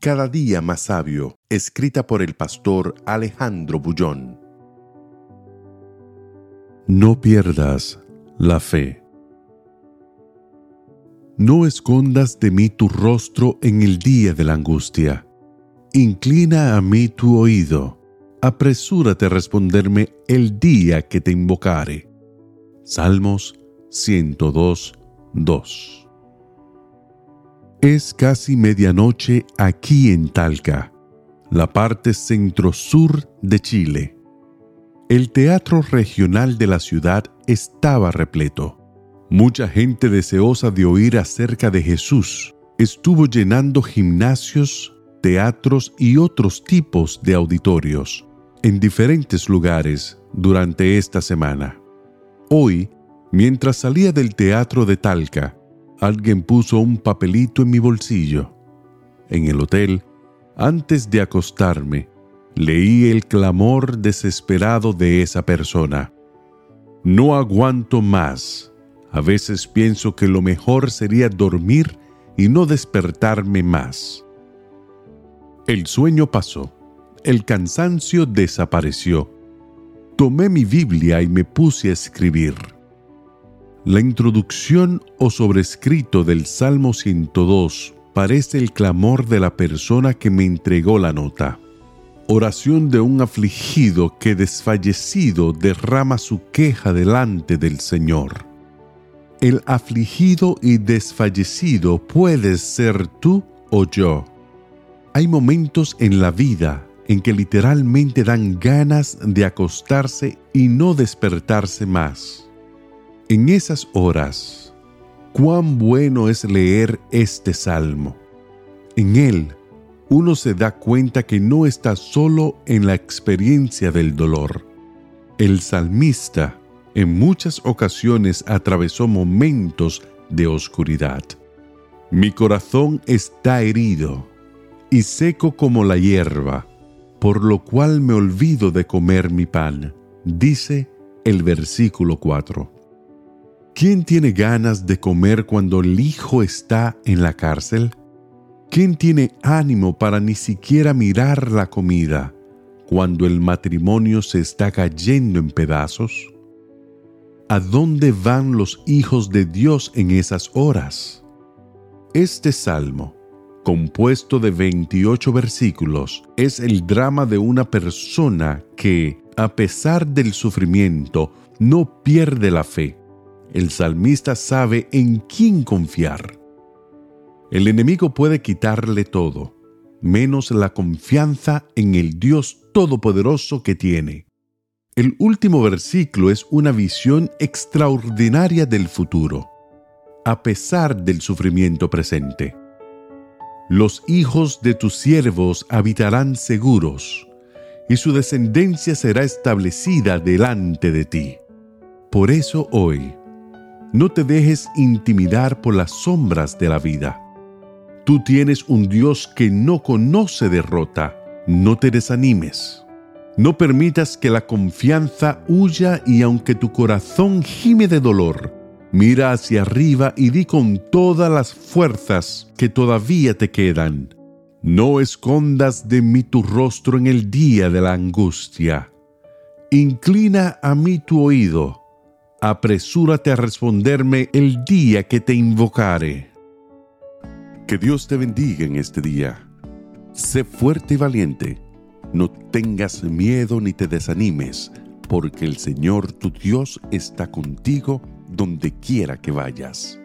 Cada día más sabio, escrita por el pastor Alejandro Bullón. No pierdas la fe. No escondas de mí tu rostro en el día de la angustia. Inclina a mí tu oído. Apresúrate a responderme el día que te invocare. Salmos 102, 2. Es casi medianoche aquí en Talca, la parte centro-sur de Chile. El teatro regional de la ciudad estaba repleto. Mucha gente deseosa de oír acerca de Jesús estuvo llenando gimnasios, teatros y otros tipos de auditorios en diferentes lugares durante esta semana. Hoy, mientras salía del teatro de Talca, alguien puso un papelito en mi bolsillo. En el hotel, antes de acostarme, leí el clamor desesperado de esa persona. No aguanto más. A veces pienso que lo mejor sería dormir y no despertarme más. El sueño pasó. El cansancio desapareció. Tomé mi Biblia y me puse a escribir. La introducción o sobrescrito del Salmo 102 parece el clamor de la persona que me entregó la nota. Oración de un afligido que desfallecido derrama su queja delante del Señor. El afligido y desfallecido puedes ser tú o yo. Hay momentos en la vida en que literalmente dan ganas de acostarse y no despertarse más en esas horas, cuán bueno es leer este salmo. En él, uno se da cuenta que no está solo en la experiencia del dolor. El salmista en muchas ocasiones atravesó momentos de oscuridad. Mi corazón está herido y seco como la hierba, por lo cual me olvido de comer mi pan, dice el versículo 4. ¿Quién tiene ganas de comer cuando el hijo está en la cárcel? ¿Quién tiene ánimo para ni siquiera mirar la comida cuando el matrimonio se está cayendo en pedazos? ¿A dónde van los hijos de Dios en esas horas? Este salmo, compuesto de 28 versículos, es el drama de una persona que, a pesar del sufrimiento, no pierde la fe el salmista sabe en quién confiar. El enemigo puede quitarle todo, menos la confianza en el Dios Todopoderoso que tiene. El último versículo es una visión extraordinaria del futuro, a pesar del sufrimiento presente. Los hijos de tus siervos habitarán seguros, y su descendencia será establecida delante de ti. Por eso hoy, no te dejes intimidar por las sombras de la vida. Tú tienes un Dios que no conoce derrota. No te desanimes. No permitas que la confianza huya y aunque tu corazón gime de dolor, mira hacia arriba y di con todas las fuerzas que todavía te quedan. No escondas de mí tu rostro en el día de la angustia. Inclina a mí tu oído apresúrate a responderme el día que te invocare. Que Dios te bendiga en este día. Sé fuerte y valiente. No tengas miedo ni te desanimes, porque el Señor tu Dios está contigo donde quiera que vayas.